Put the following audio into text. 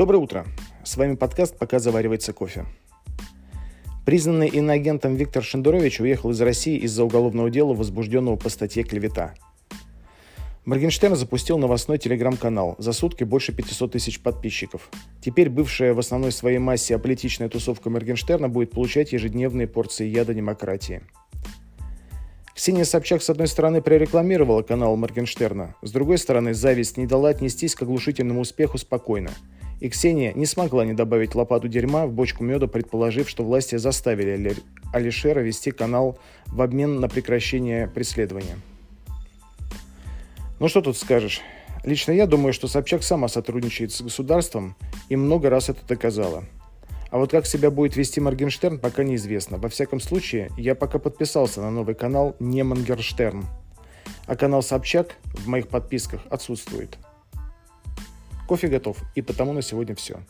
Доброе утро. С вами подкаст «Пока заваривается кофе». Признанный иноагентом Виктор Шендерович уехал из России из-за уголовного дела, возбужденного по статье «Клевета». Моргенштерн запустил новостной телеграм-канал. За сутки больше 500 тысяч подписчиков. Теперь бывшая в основной своей массе аполитичная тусовка Моргенштерна будет получать ежедневные порции яда демократии. Ксения Собчак, с одной стороны, прорекламировала канал Моргенштерна, с другой стороны, зависть не дала отнестись к оглушительному успеху спокойно. И Ксения не смогла не добавить лопату дерьма в бочку меда, предположив, что власти заставили Алишера вести канал в обмен на прекращение преследования. Ну что тут скажешь? Лично я думаю, что Собчак сама сотрудничает с государством и много раз это доказала. А вот как себя будет вести Моргенштерн, пока неизвестно. Во всяком случае, я пока подписался на новый канал не Моргенштерн. А канал Собчак в моих подписках отсутствует. Кофе готов, и потому на сегодня все.